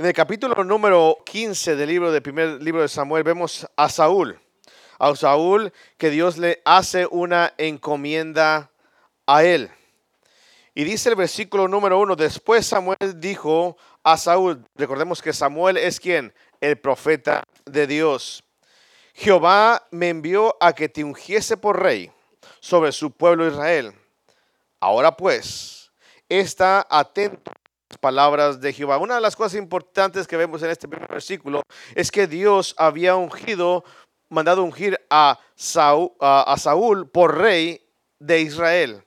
En el capítulo número 15 del libro del primer libro de Samuel vemos a Saúl. A Saúl que Dios le hace una encomienda a él. Y dice el versículo número uno, después Samuel dijo a Saúl, recordemos que Samuel es quien, el profeta de Dios. Jehová me envió a que te ungiese por rey sobre su pueblo Israel. Ahora pues, está atento palabras de Jehová. Una de las cosas importantes que vemos en este primer versículo es que Dios había ungido, mandado ungir a Saúl, a Saúl por rey de Israel.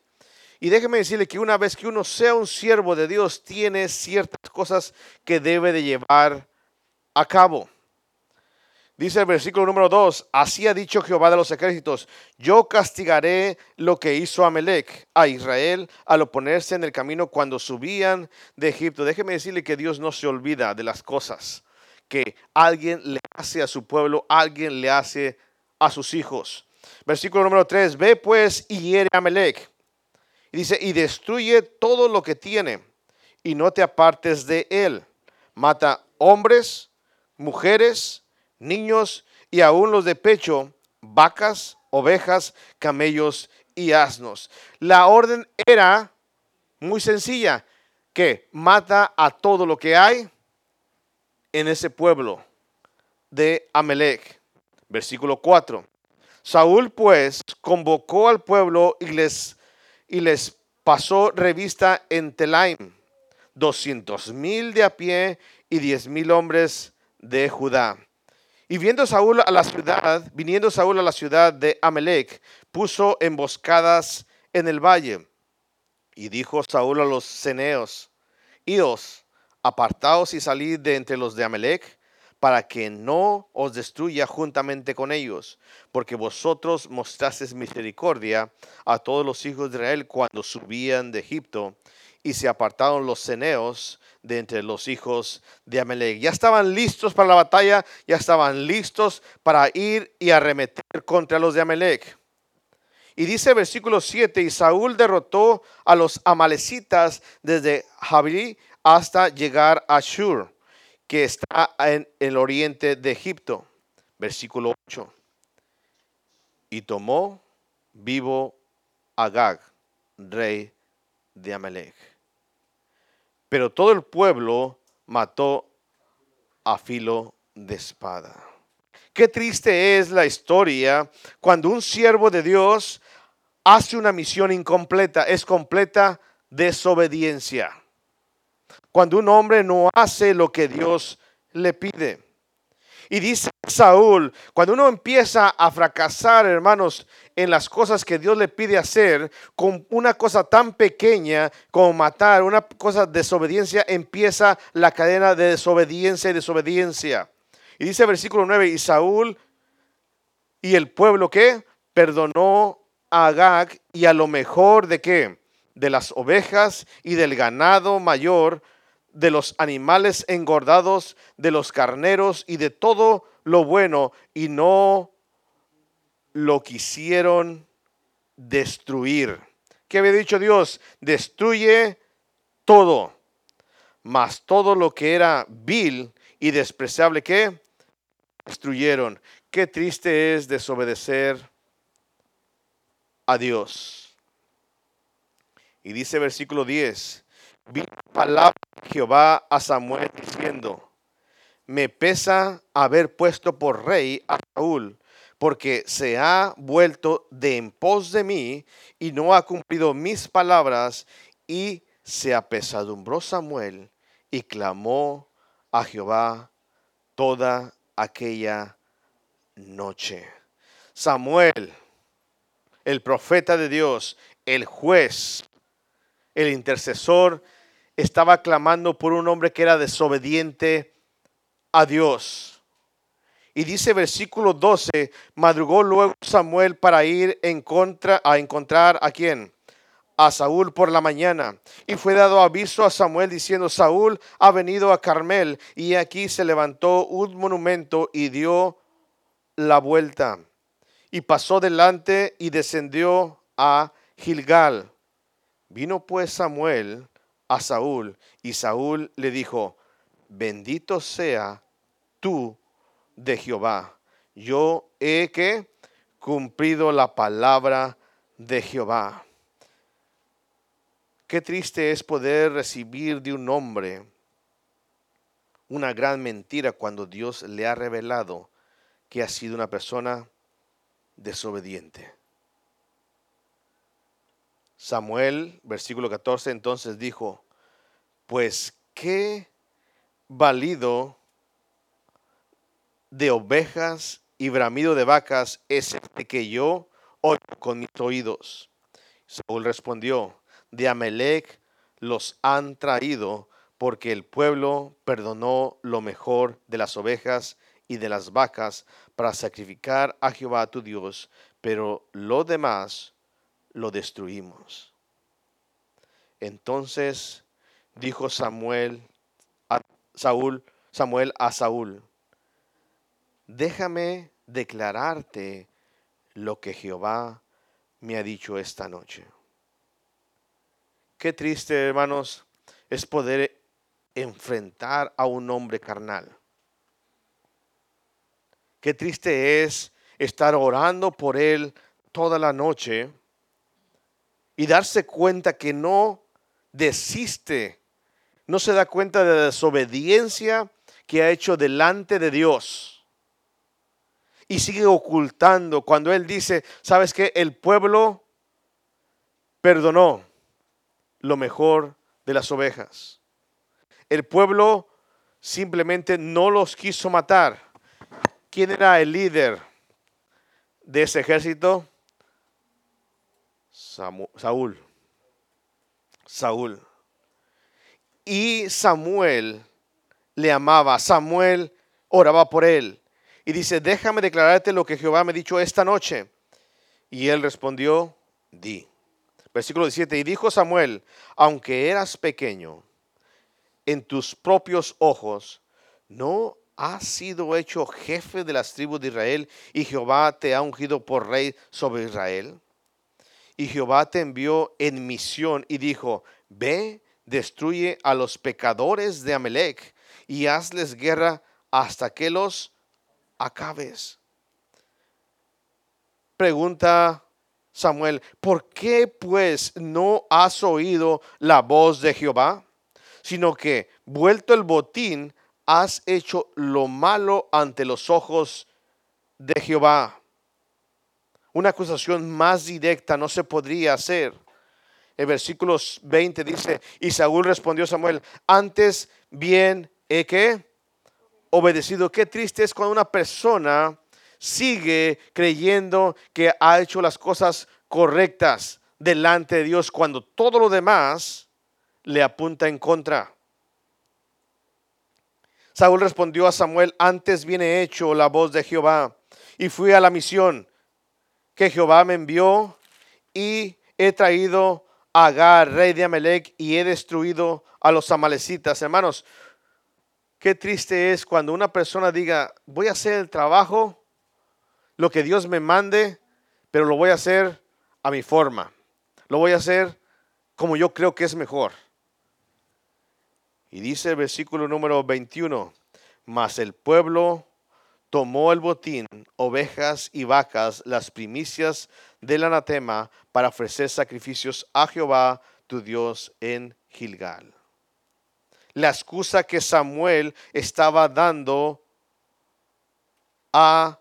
Y déjeme decirle que una vez que uno sea un siervo de Dios, tiene ciertas cosas que debe de llevar a cabo. Dice el versículo número 2, así ha dicho Jehová de los ejércitos, yo castigaré lo que hizo Amelec a Israel al oponerse en el camino cuando subían de Egipto. Déjeme decirle que Dios no se olvida de las cosas que alguien le hace a su pueblo, alguien le hace a sus hijos. Versículo número 3, ve pues y hiere a Amelec y dice, y destruye todo lo que tiene y no te apartes de él. Mata hombres, mujeres, niños y aún los de pecho, vacas, ovejas, camellos y asnos. La orden era muy sencilla, que mata a todo lo que hay en ese pueblo de Amelec. Versículo 4. Saúl pues convocó al pueblo y les y les pasó revista en Telaim, doscientos mil de a pie y diez mil hombres de Judá. Y viendo Saúl a la ciudad, viniendo Saúl a la ciudad de Amelec, puso emboscadas en el valle. Y dijo Saúl a los ceneos, Ios, apartaos y salid de entre los de Amelec, para que no os destruya juntamente con ellos, porque vosotros mostrasteis misericordia a todos los hijos de Israel cuando subían de Egipto, y se apartaron los ceneos de entre los hijos de Amalek. Ya estaban listos para la batalla, ya estaban listos para ir y arremeter contra los de Amalek. Y dice versículo 7, y Saúl derrotó a los amalecitas desde Javí hasta llegar a Shur que está en el oriente de Egipto. Versículo 8. Y tomó vivo Agag, rey de Amalek. Pero todo el pueblo mató a filo de espada. Qué triste es la historia cuando un siervo de Dios hace una misión incompleta, es completa desobediencia cuando un hombre no hace lo que Dios le pide. Y dice Saúl, cuando uno empieza a fracasar, hermanos, en las cosas que Dios le pide hacer, con una cosa tan pequeña como matar, una cosa de desobediencia, empieza la cadena de desobediencia y desobediencia. Y dice versículo 9, y Saúl y el pueblo que perdonó a Agag y a lo mejor de qué? De las ovejas y del ganado mayor de los animales engordados, de los carneros y de todo lo bueno, y no lo quisieron destruir. ¿Qué había dicho Dios? Destruye todo, mas todo lo que era vil y despreciable, ¿qué? Destruyeron. Qué triste es desobedecer a Dios. Y dice versículo 10, vi palabra de Jehová a Samuel diciendo, me pesa haber puesto por rey a Saúl, porque se ha vuelto de en pos de mí y no ha cumplido mis palabras. Y se apesadumbró Samuel y clamó a Jehová toda aquella noche. Samuel, el profeta de Dios, el juez, el intercesor, estaba clamando por un hombre que era desobediente a Dios. Y dice versículo 12, madrugó luego Samuel para ir en contra, a encontrar a quién? A Saúl por la mañana. Y fue dado aviso a Samuel diciendo, Saúl ha venido a Carmel. Y aquí se levantó un monumento y dio la vuelta. Y pasó delante y descendió a Gilgal. Vino pues Samuel a Saúl y Saúl le dijo, bendito sea tú de Jehová. Yo he que cumplido la palabra de Jehová. Qué triste es poder recibir de un hombre una gran mentira cuando Dios le ha revelado que ha sido una persona desobediente. Samuel, versículo 14, entonces dijo, pues qué valido de ovejas y bramido de vacas es este que yo oigo con mis oídos. Saúl respondió, de Amelec los han traído porque el pueblo perdonó lo mejor de las ovejas y de las vacas para sacrificar a Jehová tu Dios, pero lo demás lo destruimos. Entonces dijo Samuel a Saúl, Samuel a Saúl, déjame declararte lo que Jehová me ha dicho esta noche. Qué triste, hermanos, es poder enfrentar a un hombre carnal. Qué triste es estar orando por él toda la noche y darse cuenta que no desiste, no se da cuenta de la desobediencia que ha hecho delante de Dios. Y sigue ocultando cuando Él dice, ¿sabes qué? El pueblo perdonó lo mejor de las ovejas. El pueblo simplemente no los quiso matar. ¿Quién era el líder de ese ejército? Saúl. Saúl. Y Samuel le amaba. Samuel oraba por él. Y dice, déjame declararte lo que Jehová me ha dicho esta noche. Y él respondió, di. Versículo 17, y dijo Samuel, aunque eras pequeño en tus propios ojos, no has sido hecho jefe de las tribus de Israel y Jehová te ha ungido por rey sobre Israel. Y Jehová te envió en misión y dijo, ve, destruye a los pecadores de Amelec y hazles guerra hasta que los acabes. Pregunta Samuel, ¿por qué pues no has oído la voz de Jehová? Sino que, vuelto el botín, has hecho lo malo ante los ojos de Jehová una acusación más directa no se podría hacer. El versículo 20 dice, y Saúl respondió a Samuel, antes bien he que obedecido. Qué triste es cuando una persona sigue creyendo que ha hecho las cosas correctas delante de Dios cuando todo lo demás le apunta en contra. Saúl respondió a Samuel, antes viene hecho la voz de Jehová y fui a la misión que Jehová me envió y he traído a Agar, rey de Amalek, y he destruido a los amalecitas. Hermanos, qué triste es cuando una persona diga, voy a hacer el trabajo, lo que Dios me mande, pero lo voy a hacer a mi forma. Lo voy a hacer como yo creo que es mejor. Y dice el versículo número 21, mas el pueblo tomó el botín, ovejas y vacas, las primicias del anatema, para ofrecer sacrificios a Jehová tu Dios en Gilgal. La excusa que Samuel estaba dando a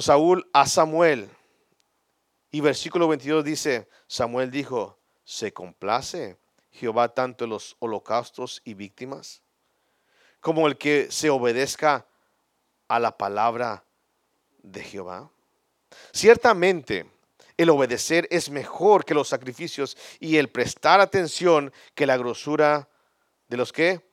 Saúl a Samuel. Y versículo 22 dice, Samuel dijo, ¿se complace Jehová tanto en los holocaustos y víctimas? como el que se obedezca a la palabra de Jehová? Ciertamente, el obedecer es mejor que los sacrificios y el prestar atención que la grosura de los que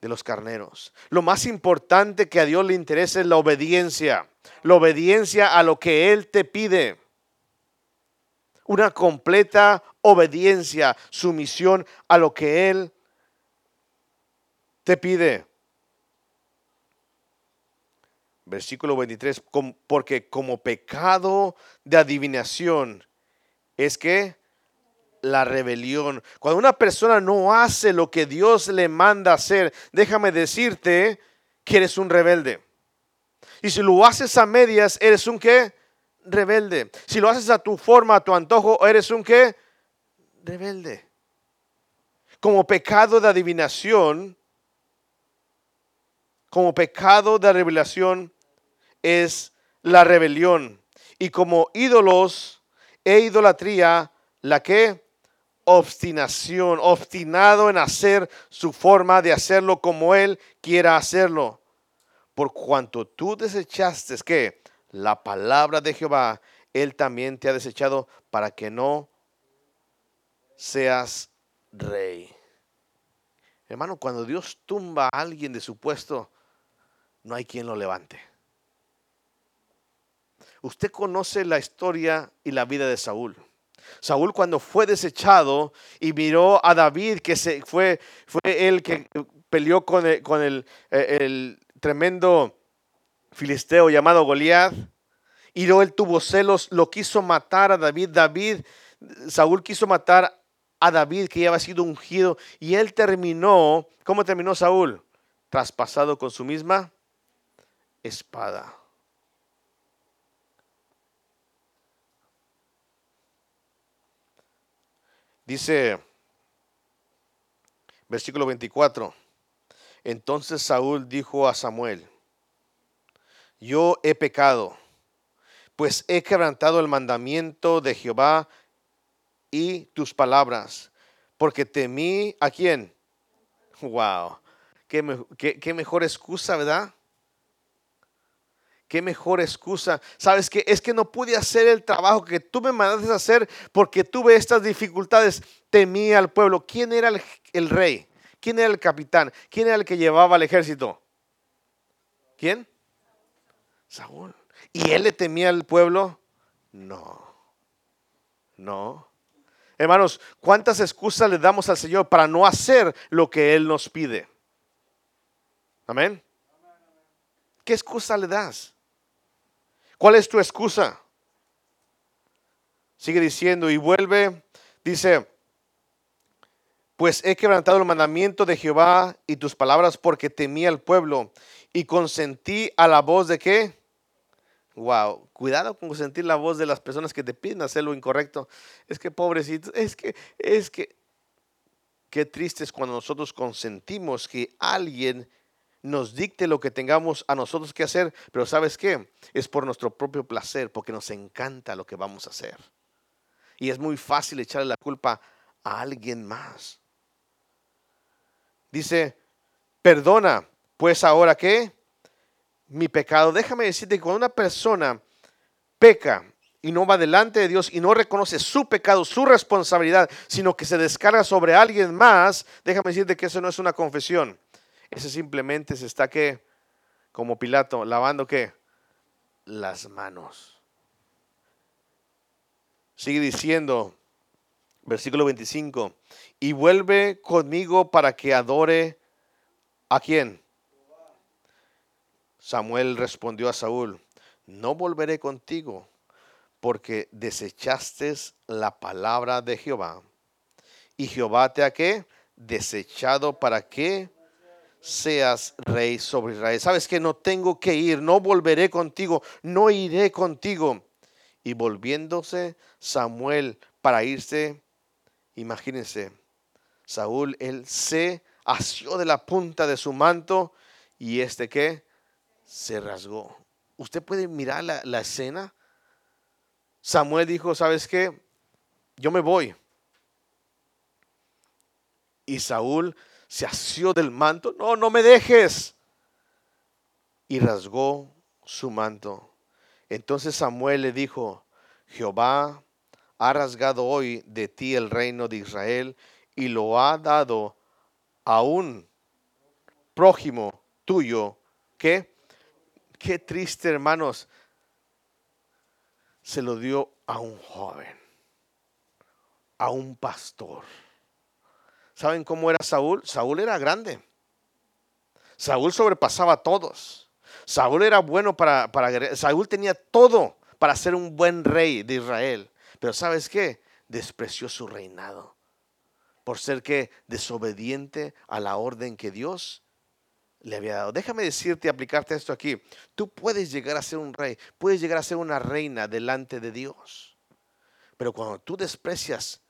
de los carneros. Lo más importante que a Dios le interesa es la obediencia, la obediencia a lo que él te pide. Una completa obediencia, sumisión a lo que él te pide. Versículo 23, porque como pecado de adivinación es que la rebelión. Cuando una persona no hace lo que Dios le manda hacer, déjame decirte que eres un rebelde. Y si lo haces a medias, eres un qué? Rebelde. Si lo haces a tu forma, a tu antojo, eres un qué? Rebelde. Como pecado de adivinación, como pecado de revelación es la rebelión. Y como ídolos e idolatría, la que obstinación, obstinado en hacer su forma de hacerlo como él quiera hacerlo. Por cuanto tú desechaste que la palabra de Jehová, él también te ha desechado para que no seas rey. Hermano, cuando Dios tumba a alguien de su puesto, no hay quien lo levante. Usted conoce la historia y la vida de Saúl. Saúl cuando fue desechado y miró a David, que se, fue, fue que peleó con, eh, el tremendo filisteo llamado Goliat, y él tuvo celos, lo quiso matar a David. David, Saúl quiso matar a David que ya había sido ungido y él terminó, ¿cómo terminó Saúl? Traspasado con su misma espada. Dice, versículo 24, entonces Saúl dijo a Samuel, yo he pecado, pues he quebrantado el mandamiento de Jehová y tus palabras, porque temí a quién. Wow, qué, qué mejor excusa, ¿verdad? Qué mejor excusa. ¿Sabes que Es que no pude hacer el trabajo que tú me mandaste a hacer porque tuve estas dificultades. Temía al pueblo. ¿Quién era el, rey? ¿Quién era el capitán? ¿Quién era el que llevaba al ejército? ¿Quién? Saúl. ¿Y él le temía al pueblo? No. No. Hermanos, ¿cuántas excusas le damos al Señor para no hacer lo que Él nos pide? Amén. ¿Qué excusa le das? ¿Cuál es tu excusa? Sigue diciendo y vuelve, dice, pues he quebrantado el mandamiento de Jehová y tus palabras porque temía al pueblo y consentí a la voz de qué? Wow, cuidado con consentir la voz de las personas que te piden hacer lo incorrecto. Es que pobrecito, es que, es que, qué triste es cuando nosotros consentimos que alguien nos dicte lo que tengamos a nosotros que hacer, pero ¿sabes qué? Es por nuestro propio placer, porque nos encanta lo que vamos a hacer. Y es muy fácil echarle la culpa a alguien más. Dice, perdona, pues ahora qué? Mi pecado. Déjame decirte que cuando una persona peca y no va delante de Dios y no reconoce su pecado, su responsabilidad, sino que se descarga sobre alguien más, déjame decirte que eso no es una confesión. Ese simplemente se está que, como Pilato, lavando qué? Las manos. Sigue diciendo, versículo 25, y vuelve conmigo para que adore a quién. Samuel respondió a Saúl, no volveré contigo porque desechaste la palabra de Jehová. Y Jehová te ha que desechado para qué seas rey sobre Israel. Sabes que no tengo que ir, no volveré contigo, no iré contigo. Y volviéndose Samuel para irse, imagínense, Saúl, él se asió de la punta de su manto y este que se rasgó. Usted puede mirar la, la escena. Samuel dijo, ¿sabes qué? Yo me voy. Y Saúl se asió del manto. No, no me dejes. Y rasgó su manto. Entonces Samuel le dijo, Jehová ha rasgado hoy de ti el reino de Israel y lo ha dado a un prójimo tuyo. ¿Qué? Qué triste, hermanos. Se lo dio a un joven, a un pastor. ¿Saben cómo era Saúl? Saúl era grande. Saúl sobrepasaba a todos. Saúl era bueno para, para Saúl tenía todo para ser un buen rey de Israel. Pero ¿sabes qué? despreció su reinado por ser que desobediente a la orden que Dios le había dado. Déjame decirte, aplicarte esto aquí. Tú puedes llegar a ser un rey, puedes llegar a ser una reina delante de Dios. Pero cuando tú desprecias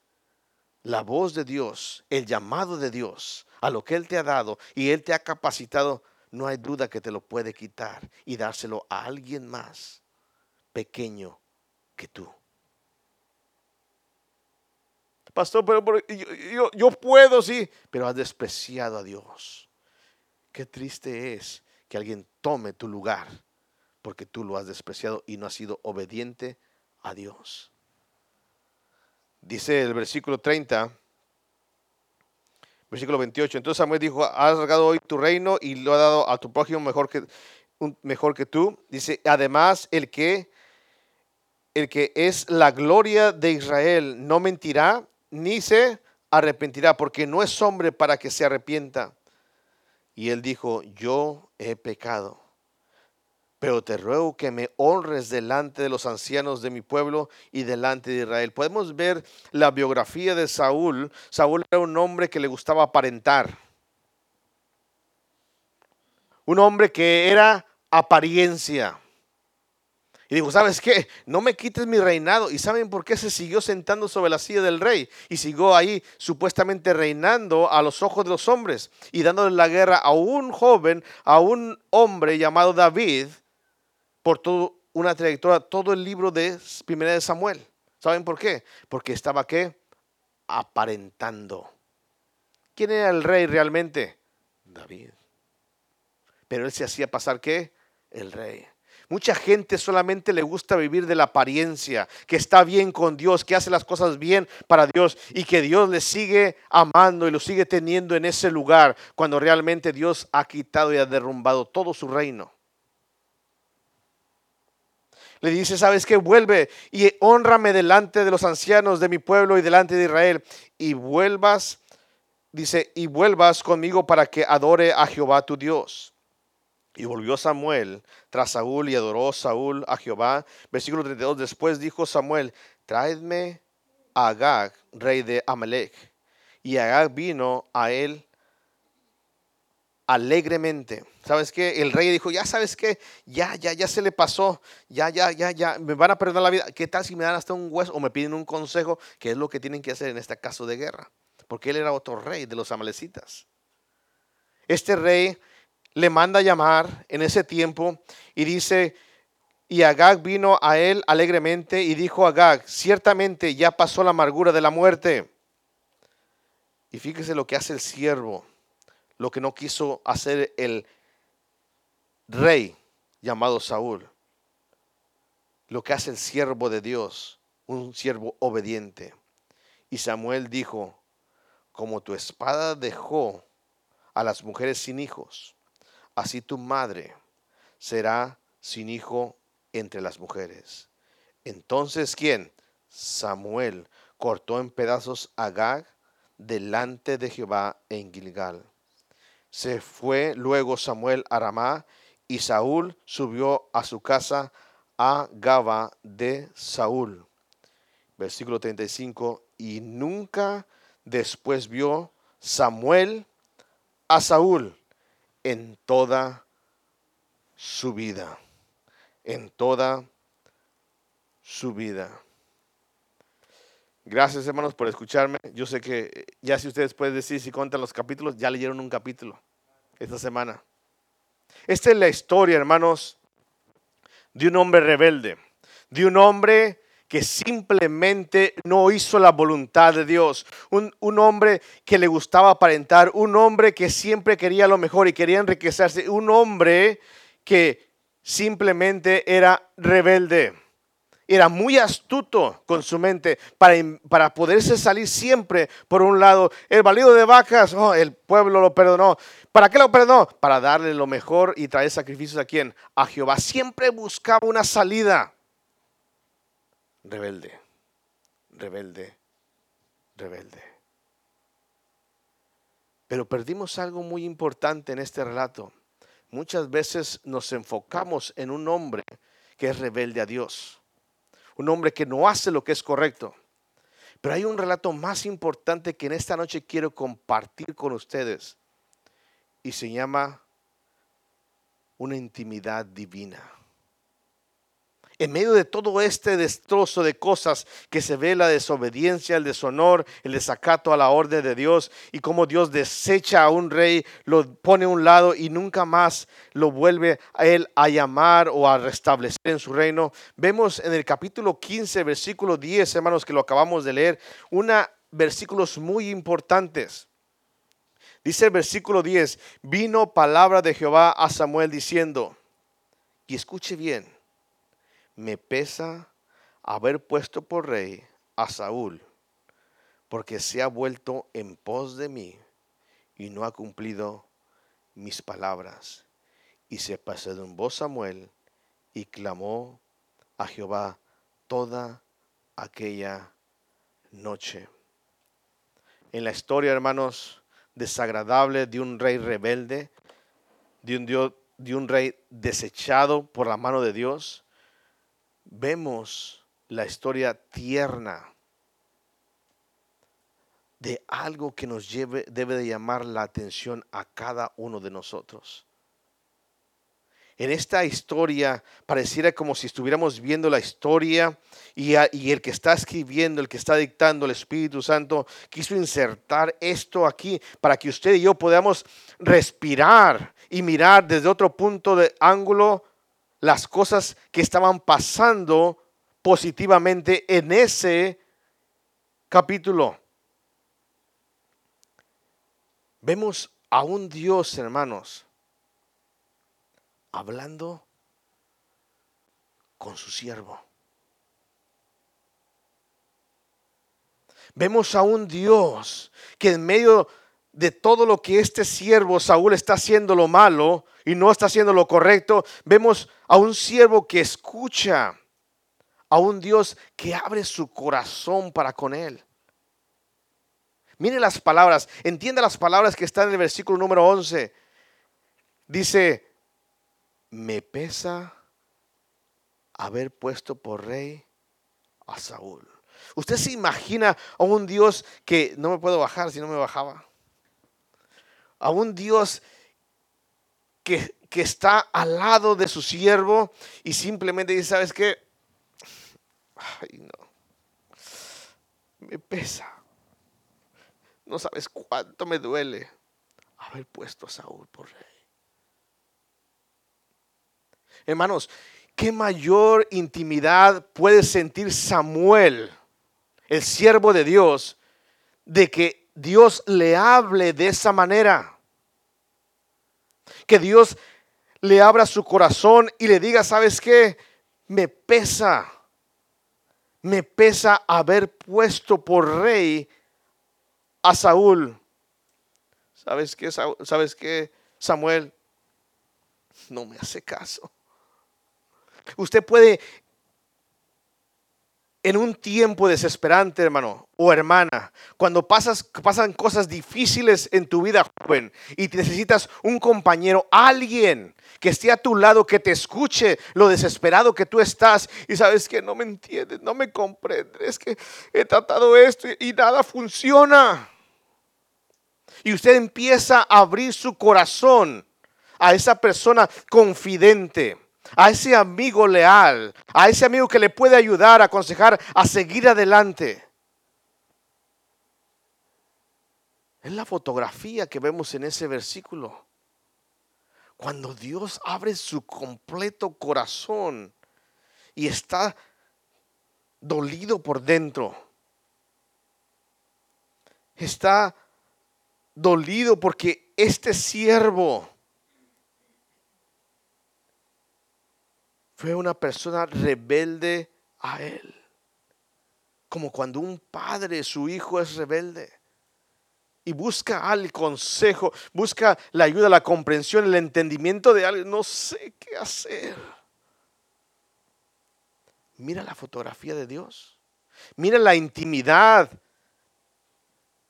la voz de Dios, el llamado de Dios, a lo que Él te ha dado y Él te ha capacitado, no hay duda que te lo puede quitar y dárselo a alguien más pequeño que tú. Pastor, pero, yo, yo puedo, sí, pero has despreciado a Dios. Qué triste es que alguien tome tu lugar porque tú lo has despreciado y no has sido obediente a Dios. Dice el versículo 30, versículo 28. Entonces Samuel dijo, has rasgado hoy tu reino y lo ha dado a tu prójimo mejor que, mejor que tú. Dice, además el que, el que es la gloria de Israel no mentirá ni se arrepentirá, porque no es hombre para que se arrepienta. Y él dijo, yo he pecado, pero te ruego que me honres delante de los ancianos de mi pueblo y delante de Israel. Podemos ver la biografía de Saúl. Saúl era un hombre que le gustaba aparentar. Un hombre que era apariencia. Y dijo, ¿sabes qué? No me quites mi reinado. ¿Y saben por qué se siguió sentando sobre la silla del rey? Y siguió ahí supuestamente reinando a los ojos de los hombres y dándole la guerra a un joven, a un hombre llamado David, por toda una trayectoria, todo el libro de Primera de Samuel. ¿Saben por qué? Porque estaba qué? Aparentando. ¿Quién era el rey realmente? David. Pero él se hacía pasar qué? El rey. Mucha gente solamente le gusta vivir de la apariencia, que está bien con Dios, que hace las cosas bien para Dios y que Dios le sigue amando y lo sigue teniendo en ese lugar cuando realmente Dios ha quitado y ha derrumbado todo su reino. Le dice, ¿sabes qué? Vuelve y honrame delante de los ancianos de mi pueblo y delante de Israel y vuelvas, dice, y vuelvas conmigo para que adore a Jehová tu Dios. Y volvió Samuel tras Saúl y adoró Saúl a Jehová. Versículo 32. Después dijo Samuel, traedme a Agag, rey de Amalek. Y Agag vino a él alegremente. ¿Sabes qué? El rey dijo, ya sabes qué, ya, ya, ya se le pasó, ya, ya, ya, ya, me van a perdonar la vida. ¿Qué tal si me dan hasta un hueso o me piden un consejo? ¿Qué es lo que tienen que hacer en este caso de guerra? Porque él era otro rey de los amalecitas. Este rey le manda llamar en ese tiempo y dice, y Agag vino a él alegremente y dijo a Agag, ciertamente ya pasó la amargura de la muerte. Y fíjese lo que hace el siervo, lo que no quiso hacer el rey llamado Saúl, lo que hace el siervo de Dios, un siervo obediente. Y Samuel dijo, como tu espada dejó a las mujeres sin hijos, así tu madre será sin hijo entre las mujeres. Entonces, ¿quién? Samuel cortó en pedazos a Agag delante de Jehová en Gilgal. Se fue luego Samuel a Ramá y Saúl subió a su casa a Gaba de Saúl. Versículo 35. Y nunca después vio Samuel a Saúl en toda su vida, en toda su vida. Gracias hermanos por escucharme. Yo sé que eh, ya si ustedes pueden decir si contan los capítulos, ya leyeron un capítulo esta semana. Esta es la historia, hermanos, de un hombre rebelde, de un hombre que simplemente no hizo la voluntad de Dios. Un, hombre que le gustaba aparentar, un hombre que siempre quería lo mejor y quería enriquecerse, un hombre que simplemente era rebelde. Era muy astuto con su mente para, para poderse salir siempre por un lado. El valido de vacas, oh, el pueblo lo perdonó. ¿Para qué lo perdonó? Para darle lo mejor y traer sacrificios a quién? A Jehová. Siempre buscaba una salida rebelde, rebelde, rebelde. Pero perdimos algo muy importante en este relato. Muchas veces nos enfocamos en un hombre que es rebelde a Dios, un hombre que no hace lo que es correcto. Pero hay un relato más importante que en esta noche quiero compartir con ustedes y se llama una intimidad divina. En medio de todo este destrozo de cosas que se ve la desobediencia, el deshonor, el desacato a la orden de Dios y cómo Dios desecha a un rey, lo pone a un lado y nunca más lo vuelve a él a llamar o a restablecer en su reino. Vemos en el capítulo 15, versículo 10, hermanos, que lo acabamos de leer, una versículos muy importantes. Dice el versículo 10, vino palabra de Jehová a Samuel diciendo, y escuche bien, me pesa haber puesto por rey a Saúl, porque se ha vuelto en pos de mí y no ha cumplido mis palabras. Y se voz Samuel y clamó a Jehová toda aquella noche. En la historia, hermanos, desagradable de un rey rebelde, de un, Dios, de un rey desechado por la mano de Dios, vemos la historia tierna de algo que nos lleve, debe de llamar la atención a cada uno de nosotros. En esta historia pareciera como si estuviéramos viendo la historia y, el que está escribiendo, el que está dictando, el Espíritu Santo, quiso insertar esto aquí para que usted y yo podamos respirar y mirar desde otro punto de ángulo las cosas que estaban pasando positivamente en ese capítulo. Vemos a un Dios, hermanos, hablando con su siervo. Vemos a un Dios que en medio de todo lo que este siervo Saúl está haciendo lo malo y no está haciendo lo correcto, vemos a un siervo que escucha, a un Dios que abre su corazón para con él. Mire las palabras, entienda las palabras que están en el versículo número 11. Dice, me pesa haber puesto por rey a Saúl. ¿Usted se imagina a un Dios que no me puedo bajar si no me bajaba? A un Dios que, que está al lado de su siervo y simplemente dice, ¿sabes qué? Ay, no. Me pesa. No sabes cuánto me duele haber puesto a Saúl por rey. Hermanos, ¿qué mayor intimidad puede sentir Samuel, el siervo de Dios, de que Dios le hable de esa manera? Que Dios le abra su corazón y le diga, ¿sabes qué? Me pesa, me pesa haber puesto por rey a Saúl. ¿Sabes qué? ¿Sabes qué, Samuel? No me hace caso. Usted puede, en un tiempo desesperante, hermano o hermana, cuando pasas, pasan cosas difíciles en tu vida joven y necesitas un compañero, alguien que esté a tu lado, que te escuche lo desesperado que tú estás y sabes que no me entiendes, no me comprendes, es que he tratado esto y nada funciona. Y usted empieza a abrir su corazón a esa persona confidente a ese amigo leal, a ese amigo que le puede ayudar, aconsejar a seguir adelante. Es la fotografía que vemos en ese versículo. Cuando Dios abre su completo corazón y está dolido por dentro. Está dolido porque este siervo fue una persona rebelde a él. Como cuando un padre, su hijo es rebelde. Y busca al consejo, busca la ayuda, la comprensión, el entendimiento de alguien. No sé qué hacer. Mira la fotografía de Dios. Mira la intimidad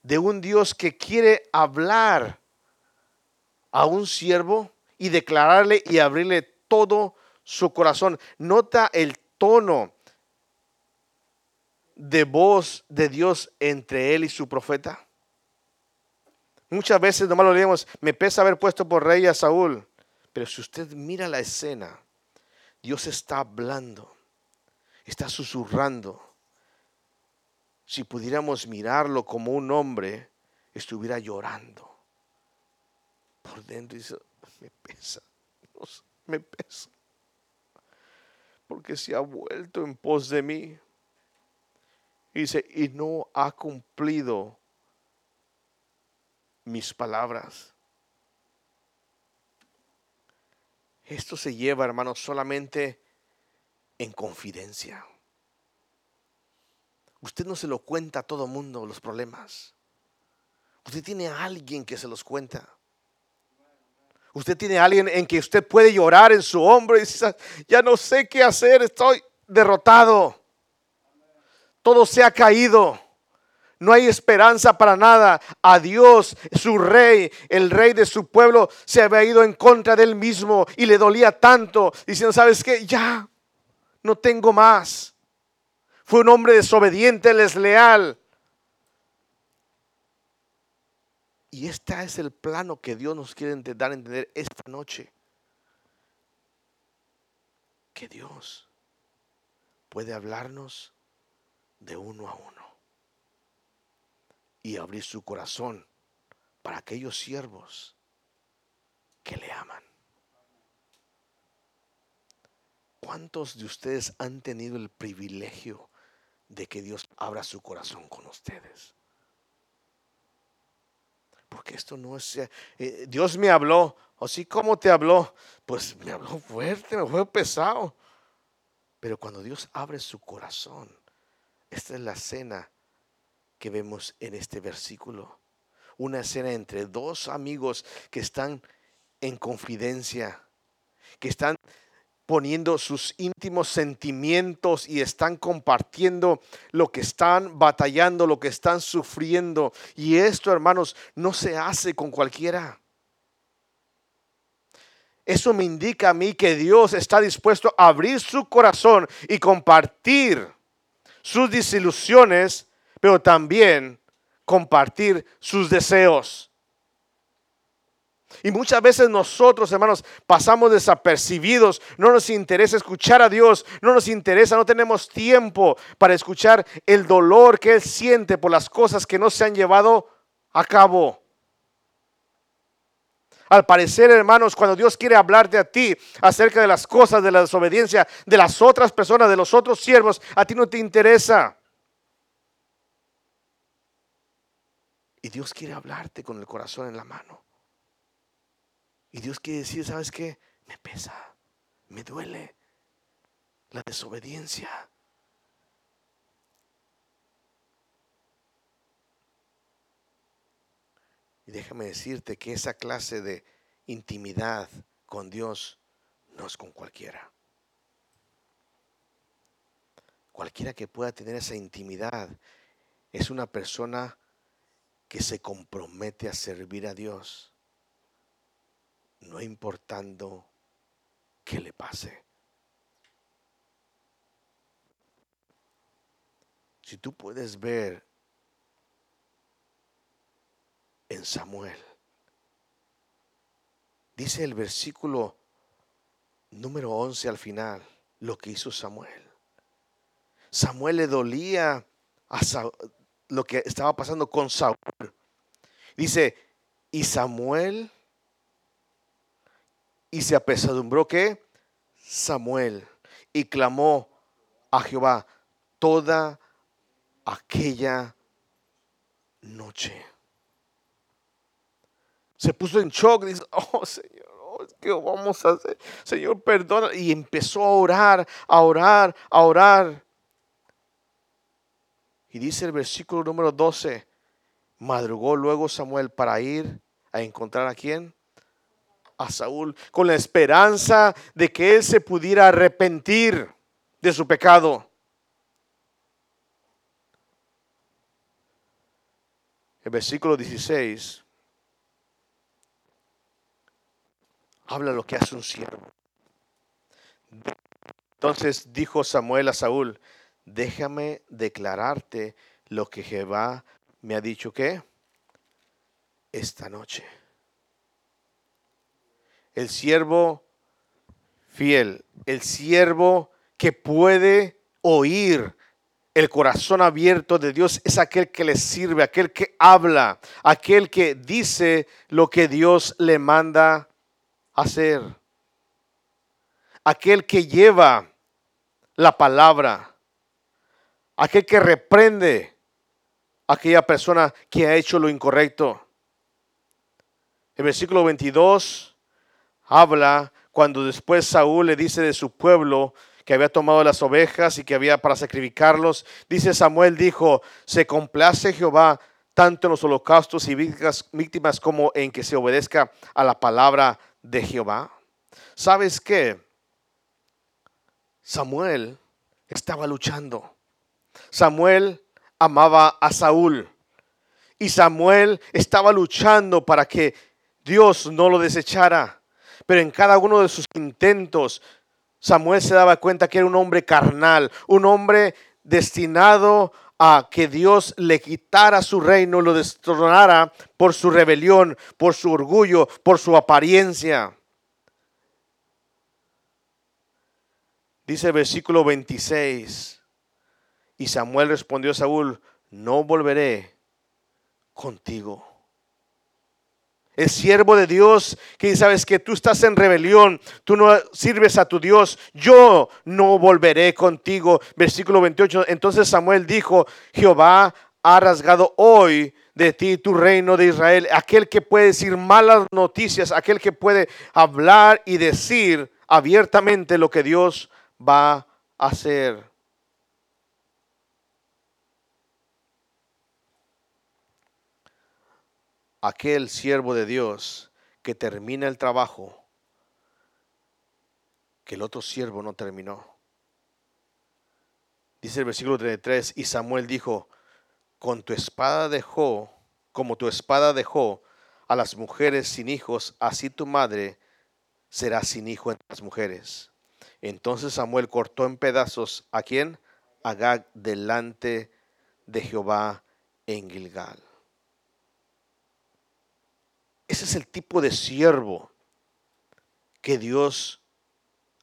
de un Dios que quiere hablar a un siervo y declararle y abrirle todo su corazón. Nota el tono de voz de Dios entre él y su profeta? Muchas veces nomás lo leemos, me pesa haber puesto por rey a Saúl. Pero si usted mira la escena, Dios está hablando, está susurrando. Si pudiéramos mirarlo como un hombre, estuviera llorando. Por dentro dice, me pesa, me pesa. Porque se ha vuelto en pos de mí. Dice, y no ha cumplido mis palabras. Esto se lleva, hermanos, solamente en confidencia. Usted no se lo cuenta a todo mundo los problemas. Usted tiene a alguien que se los cuenta. Usted tiene a alguien en que usted puede llorar en su hombro y dice, ya no sé qué hacer, estoy derrotado. Todo se ha caído. No hay esperanza para nada. A Dios, su rey, el rey de su pueblo, se había ido en contra de él mismo y le dolía tanto, diciendo, ¿sabes qué? Ya, no tengo más. Fue un hombre desobediente, desleal. Y este es el plano que Dios nos quiere dar a entender esta noche. Que Dios puede hablarnos de uno a uno y abrir su corazón para aquellos siervos que le aman. ¿Cuántos de ustedes han tenido el privilegio de que Dios abra su corazón con ustedes? Porque esto no es... Eh, Dios me habló, o sí, ¿cómo te habló? Pues me habló fuerte, me fue pesado. Pero cuando Dios abre su corazón, esta es la cena que vemos en este versículo. Una escena entre dos amigos que están en confidencia, que están poniendo sus íntimos sentimientos y están compartiendo lo que están batallando, lo que están sufriendo. Y esto, hermanos, no se hace con cualquiera. Eso me indica a mí que Dios está dispuesto a abrir su corazón y compartir sus desilusiones pero también compartir sus deseos. Y muchas veces nosotros, hermanos, pasamos desapercibidos, no nos interesa escuchar a Dios, no nos interesa, no tenemos tiempo para escuchar el dolor que Él siente por las cosas que no se han llevado a cabo. Al parecer, hermanos, cuando Dios quiere hablarte a ti acerca de las cosas de la desobediencia de las otras personas, de los otros siervos, a ti no te interesa. Y Dios quiere hablarte con el corazón en la mano. Y Dios quiere decir, ¿sabes qué? Me pesa, me duele la desobediencia. Y déjame decirte que esa clase de intimidad con Dios no es con cualquiera. Cualquiera que pueda tener esa intimidad es una persona que se compromete a servir a Dios, no importando qué le pase. Si tú puedes ver en Samuel, dice el versículo número 11 al final, lo que hizo Samuel. Samuel le dolía a, lo que estaba pasando con Saúl. Dice, y Samuel, y se apesadumbró que Samuel, y clamó a Jehová toda aquella noche. Se puso en shock, dice, oh Señor, oh, ¿qué vamos a hacer? Señor, perdona. Y empezó a orar, a orar, a orar. Y dice el versículo número 12, madrugó luego Samuel para ir a encontrar a quién? A Saúl, con la esperanza de que él se pudiera arrepentir de su pecado. El versículo 16 habla lo que hace un siervo. Entonces dijo Samuel a Saúl, déjame declararte lo que Jehová me ha dicho que esta noche. El siervo fiel, el siervo que puede oír el corazón abierto de Dios es aquel que le sirve, aquel que habla, aquel que dice lo que Dios le manda hacer. Aquel que lleva la palabra, aquel que reprende a aquella persona que ha hecho lo incorrecto. El versículo 22 habla cuando después Saúl le dice de su pueblo que había tomado las ovejas y que había para sacrificarlos. Dice Samuel dijo, se complace Jehová tanto en los holocaustos y víctimas como en que se obedezca a la palabra de Jehová. ¿Sabes qué? Samuel estaba luchando. Samuel amaba a Saúl. Y Samuel estaba luchando para que Dios no lo desechara. Pero en cada uno de sus intentos, Samuel se daba cuenta que era un hombre carnal, un hombre destinado a que Dios le quitara su reino, lo destronara por su rebelión, por su orgullo, por su apariencia. Dice el versículo 26, y Samuel respondió a Saúl, no volveré contigo. El siervo de Dios que sabes que tú estás en rebelión, tú no sirves a tu Dios, yo no volveré contigo. Versículo 28, entonces Samuel dijo, Jehová ha rasgado hoy de ti tu reino de Israel, aquel que puede decir malas noticias, aquel que puede hablar y decir abiertamente lo que Dios va a hacer. Aquel siervo de Dios que termina el trabajo que el otro siervo no terminó. Dice el versículo 33, y Samuel dijo, con tu espada dejó, como tu espada dejó a las mujeres sin hijos, así tu madre será sin hijo entre las mujeres. Entonces Samuel cortó en pedazos a quién? A Gag delante de Jehová en Gilgal. Ese es el tipo de siervo que Dios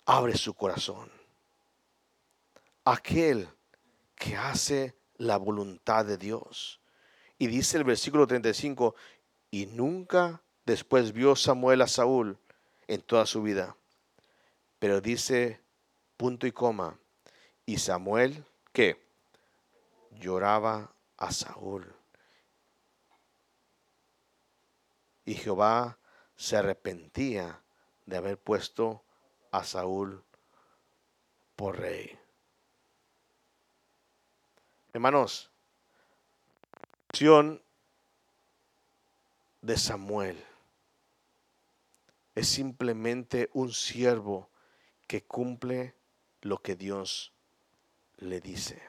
abre su corazón. Aquel que hace la voluntad de Dios. Y dice el versículo 35, y nunca después vio Samuel a Saúl en toda su vida. Pero dice punto y coma. Y Samuel, que lloraba a Saúl. Y Jehová se arrepentía de haber puesto a Saúl por rey. Hermanos, acción de Samuel es simplemente un siervo que cumple lo que Dios le dice.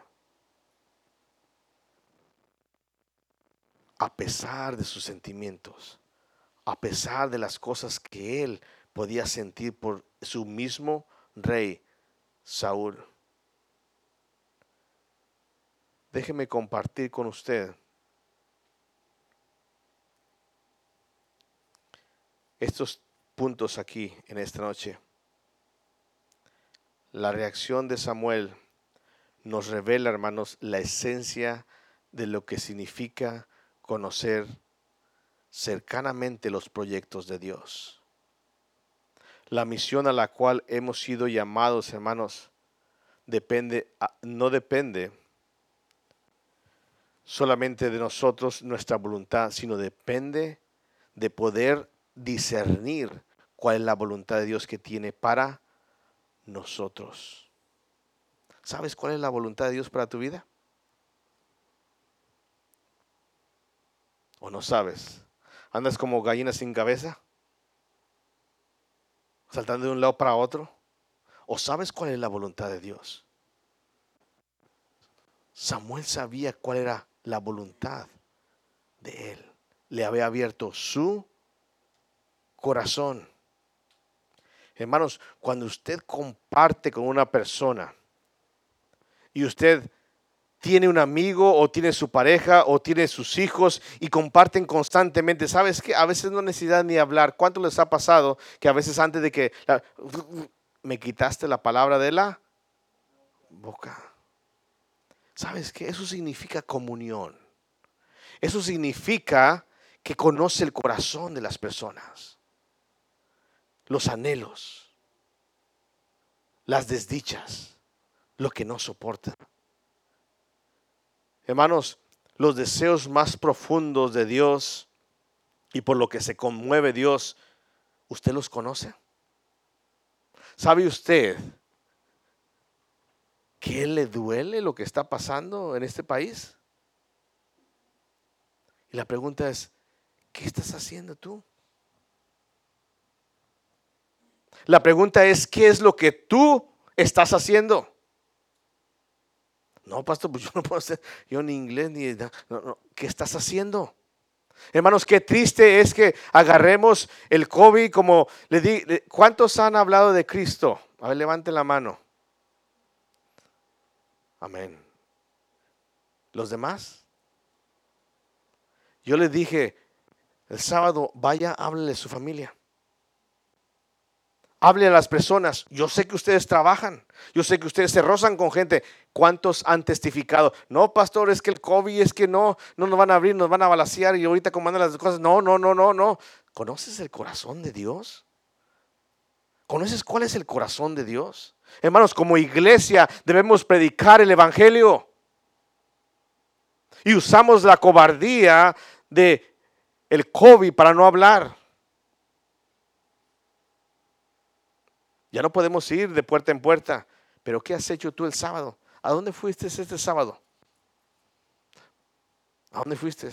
A pesar de sus sentimientos, a pesar de las cosas que él podía sentir por su mismo rey, Saúl. Déjeme compartir con usted estos puntos aquí en esta noche. La reacción de Samuel nos revela, hermanos, la esencia de lo que significa conocer cercanamente los proyectos de Dios. La misión a la cual hemos sido llamados, hermanos, depende, no depende solamente de nosotros, nuestra voluntad, sino depende de poder discernir cuál es la voluntad de Dios que tiene para nosotros. ¿Sabes cuál es la voluntad de Dios para tu vida? ¿O no sabes? ¿Andas como gallina sin cabeza? ¿Saltando de un lado para otro? ¿O sabes cuál es la voluntad de Dios? Samuel sabía cuál era la voluntad de él. Le había abierto su corazón. Hermanos, cuando usted comparte con una persona y usted tiene un amigo o tiene su pareja o tiene sus hijos y comparten constantemente. ¿Sabes que A veces no necesidad ni hablar. ¿Cuánto les ha pasado que a veces antes de que me quitaste la palabra de la boca? ¿Sabes qué? Eso significa comunión. Eso significa que conoce el corazón de las personas, los anhelos, las desdichas, lo que no soporta. Hermanos, los deseos más profundos de Dios y por lo que se conmueve Dios, ¿usted los conoce? ¿Sabe usted que le duele lo que está pasando en este país? Y la pregunta es, ¿qué estás haciendo tú? La pregunta es, ¿qué es lo que tú estás haciendo? No, pastor, pues yo no puedo hacer, yo ni inglés ni... ¿Qué estás haciendo? Hermanos, qué triste es que agarremos el COVID como le di. ¿Cuántos han hablado de Cristo? A ver, levanten la mano. Amén. ¿Los demás? Yo les dije, el sábado vaya, háblele a su familia. Hable a las personas. Yo sé que ustedes trabajan. Yo sé que ustedes se rozan con gente. ¿Cuántos han testificado? No, pastor, es que el COVID es que no, no nos van a abrir, nos van a balasear y ahorita comandan las cosas. No, no, no, no, no. ¿Conoces el corazón de Dios? ¿Conoces cuál es el corazón de Dios? Hermanos, como iglesia debemos predicar el Evangelio. Y usamos la cobardía de el COVID para no hablar. Ya no podemos ir de puerta en puerta. Pero ¿qué has hecho tú el sábado? ¿A dónde fuiste este sábado? ¿A dónde fuiste?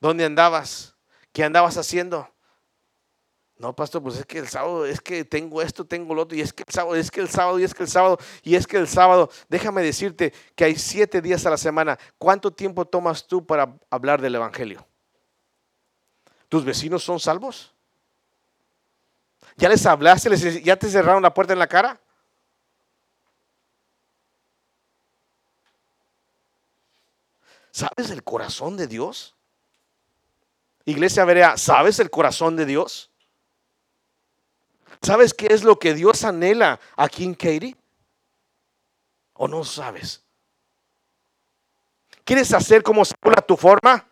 ¿Dónde andabas? ¿Qué andabas haciendo? No, pastor, pues es que el sábado, es que tengo esto, tengo lo otro, y es que el sábado, es que el sábado, y es que el sábado, y es que el sábado. Déjame decirte que hay siete días a la semana. ¿Cuánto tiempo tomas tú para hablar del Evangelio? ¿Tus vecinos son salvos? ¿Ya les hablaste? ¿Ya te cerraron la puerta en la cara? ¿Sabes el corazón de Dios? Iglesia Berea, ¿sabes el corazón de Dios? ¿Sabes qué es lo que Dios anhela aquí en Katie? ¿O no sabes? ¿Quieres hacer como Saúl a tu forma?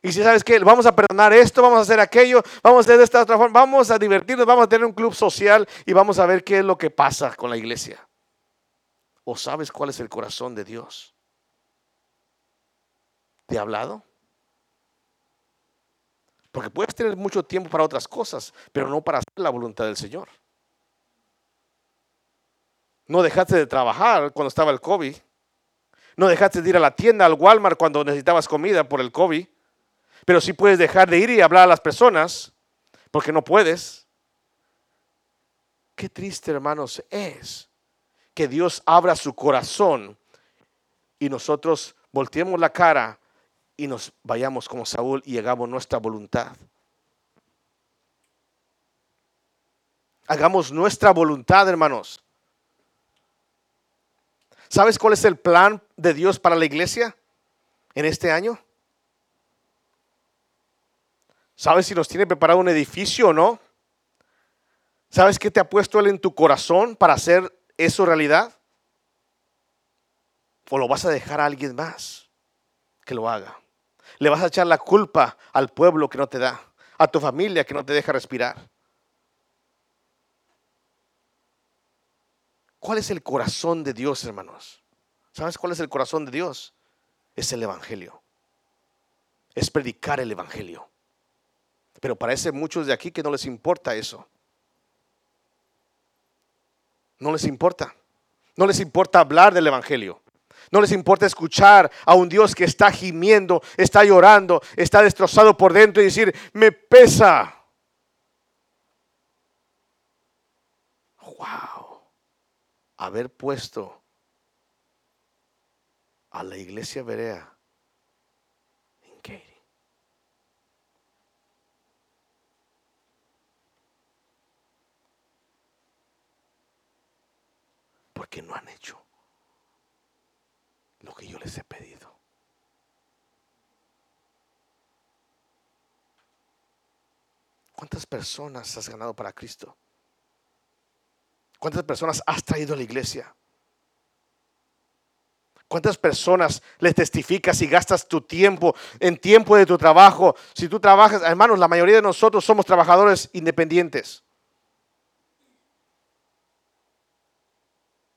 Y si sabes que vamos a perdonar esto, vamos a hacer aquello, vamos a hacer de esta otra forma, vamos a divertirnos, vamos a tener un club social y vamos a ver qué es lo que pasa con la iglesia. ¿O sabes cuál es el corazón de Dios? ¿Te ha hablado? Porque puedes tener mucho tiempo para otras cosas, pero no para hacer la voluntad del Señor. No dejaste de trabajar cuando estaba el COVID. No dejaste de ir a la tienda, al Walmart cuando necesitabas comida por el COVID. Pero sí puedes dejar de ir y hablar a las personas porque no puedes. Qué triste, hermanos, es que Dios abra su corazón y nosotros volteemos la cara y nos vayamos como Saúl y hagamos nuestra voluntad. Hagamos nuestra voluntad, hermanos. ¿Sabes cuál es el plan de Dios para la iglesia en este año? ¿Sabes si nos tiene preparado un edificio o no? ¿Sabes qué te ha puesto Él en tu corazón para hacer eso realidad? ¿O lo vas a dejar a alguien más que lo haga? ¿Le vas a echar la culpa al pueblo que no te da? ¿A tu familia que no te deja respirar? ¿Cuál es el corazón de Dios, hermanos? ¿Sabes cuál es el corazón de Dios? Es el Evangelio. Es predicar el Evangelio. Pero parece muchos de aquí que no les importa eso. No les importa. No les importa hablar del Evangelio. No les importa escuchar a un Dios que está gimiendo, está llorando, está destrozado por dentro y decir, me pesa. Wow. Haber puesto a la iglesia Berea porque no han hecho lo que yo les he pedido. ¿Cuántas personas has ganado para Cristo? ¿Cuántas personas has traído a la iglesia? ¿Cuántas personas le testificas y gastas tu tiempo en tiempo de tu trabajo? Si tú trabajas, hermanos, la mayoría de nosotros somos trabajadores independientes.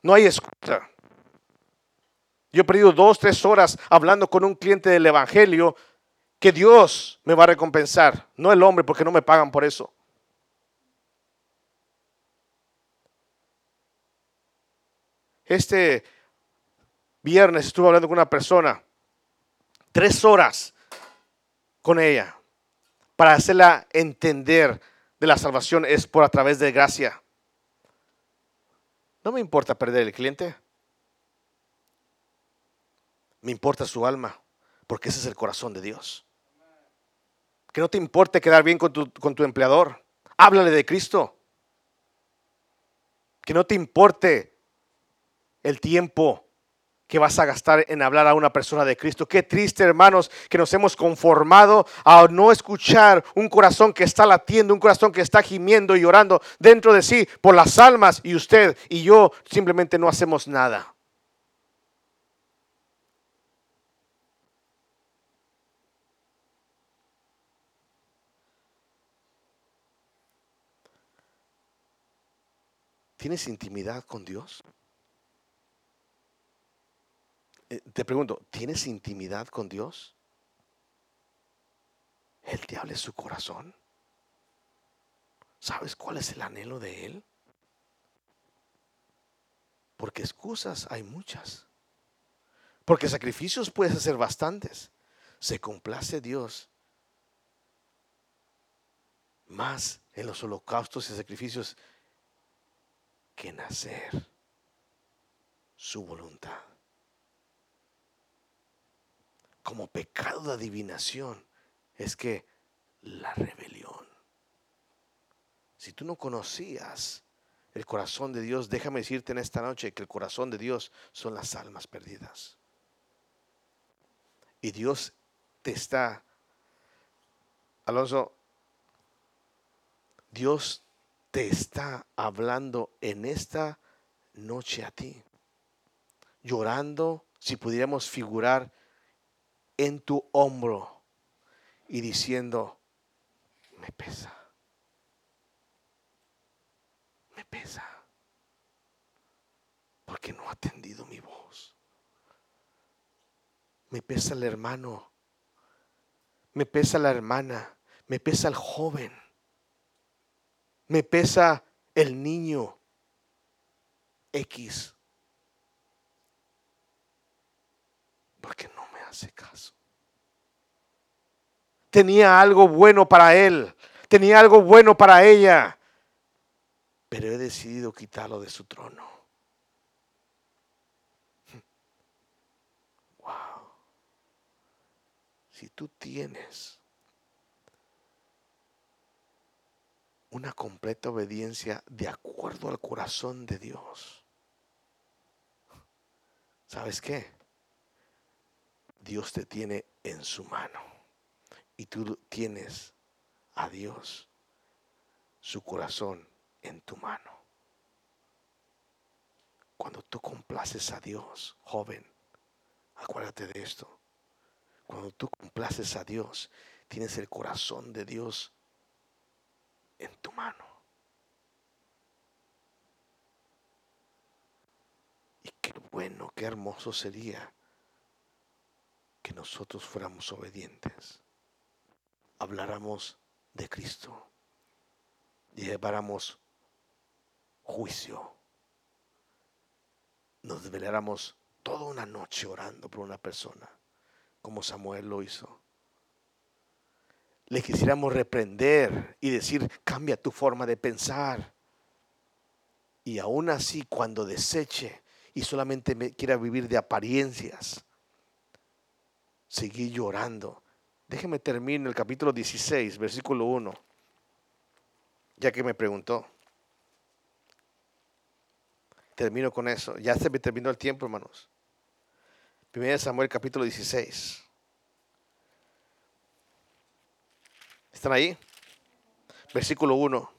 No hay excusa. Yo he perdido dos, tres horas hablando con un cliente del Evangelio que Dios me va a recompensar, no el hombre, porque no me pagan por eso. Este viernes estuve hablando con una persona, tres horas con ella, para hacerla entender de la salvación es por a través de gracia. No me importa perder el cliente. Me importa su alma, porque ese es el corazón de Dios. Que no te importe quedar bien con tu, con tu empleador. Háblale de Cristo. Que no te importe el tiempo que vas a gastar en hablar a una persona de Cristo. Qué triste, hermanos, que nos hemos conformado a no escuchar un corazón que está latiendo, un corazón que está gimiendo y llorando dentro de sí por las almas y usted y yo simplemente no hacemos nada. ¿Tienes intimidad con Dios? Eh, te pregunto, ¿tienes intimidad con Dios? Él te habla su corazón. ¿Sabes cuál es el anhelo de Él? Porque excusas hay muchas. Porque sacrificios puedes hacer bastantes. Se complace Dios más en los holocaustos y sacrificios que en hacer su voluntad como pecado de adivinación es que la rebelión. Si tú no conocías el corazón de Dios, déjame decirte en esta noche que el corazón de Dios son las almas perdidas. Y Dios te está, Alonso, Dios te está hablando en esta noche a ti, llorando, si pudiéramos figurar en tu hombro y diciendo, me pesa, me pesa, porque no ha atendido mi voz. Me pesa el hermano, me pesa la hermana, me pesa el joven, me pesa el niño X. Porque no hace caso. Tenía algo bueno para él, tenía algo bueno para ella, pero he decidido quitarlo de su trono. Wow. Si tú tienes una completa obediencia de acuerdo al corazón de Dios, ¿sabes qué? Dios te tiene en su mano y tú tienes a Dios, su corazón en tu mano. Cuando tú complaces a Dios, joven, acuérdate de esto. Cuando tú complaces a Dios, tienes el corazón de Dios en tu mano. Y qué bueno, qué hermoso sería que nosotros fuéramos obedientes, habláramos de Cristo, lleváramos juicio, nos desveláramos toda una noche orando por una persona, como Samuel lo hizo. Le quisiéramos reprender y decir, cambia tu forma de pensar. Y aún así, cuando deseche y solamente quiera vivir de apariencias, seguí llorando. Déjeme terminar el capítulo 16, versículo 1, ya que me preguntó. Termino con eso. Ya se me terminó el tiempo, hermanos. 1 Samuel capítulo 16. ¿Están ahí? Versículo 1.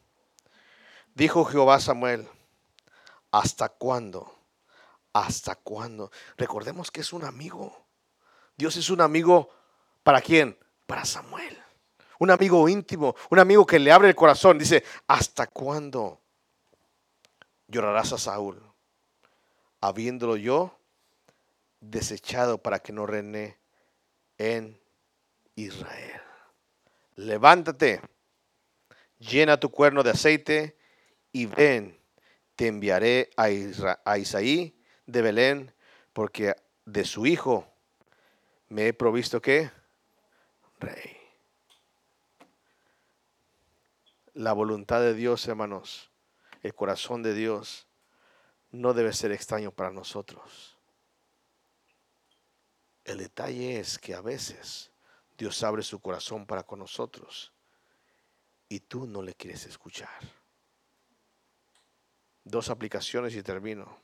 Dijo Jehová Samuel, ¿hasta cuándo? ¿Hasta cuándo? Recordemos que es un amigo. Dios es un amigo para quién? Para Samuel. Un amigo íntimo, un amigo que le abre el corazón. Dice, ¿hasta cuándo llorarás a Saúl? Habiéndolo yo desechado para que no reine en Israel. Levántate, llena tu cuerno de aceite y ven, te enviaré a, Isaí de Belén, porque de su hijo me he provisto que rey. La voluntad de Dios, hermanos, el corazón de Dios, no debe ser extraño para nosotros. El detalle es que a veces Dios abre su corazón para con nosotros y tú no le quieres escuchar. Dos aplicaciones y termino.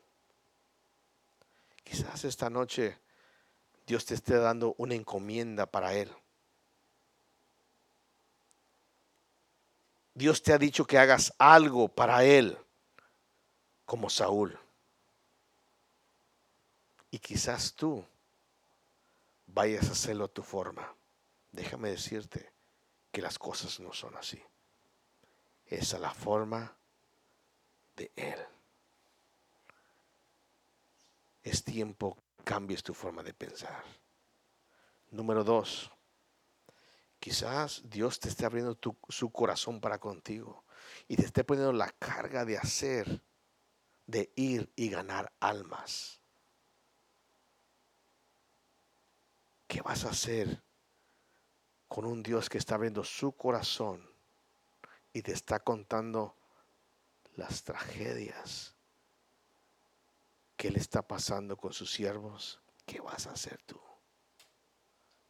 Quizás esta noche Dios te esté dando una encomienda para Él. Dios te ha dicho que hagas algo para Él, como Saúl. Y quizás tú vayas a hacerlo a tu forma. Déjame decirte que las cosas no son así. Esa es la forma de Él. Es tiempo que cambies tu forma de pensar. Número dos, quizás Dios te esté abriendo su corazón para contigo y te esté poniendo la carga de hacer, de ir y ganar almas. ¿Qué vas a hacer con un Dios que está abriendo su corazón y te está contando las tragedias que Él está pasando con sus siervos? ¿Qué vas a hacer tú?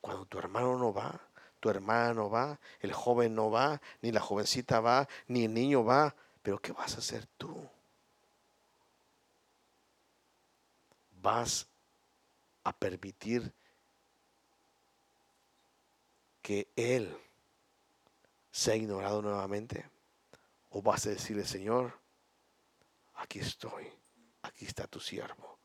Cuando tu hermano no va, tu hermano no va, el joven no va, ni la jovencita va, ni el niño va, pero ¿qué vas a hacer tú? ¿Vas a permitir que Él sea ignorado nuevamente? ¿O vas a decirle, Señor, aquí estoy, aquí está tu siervo,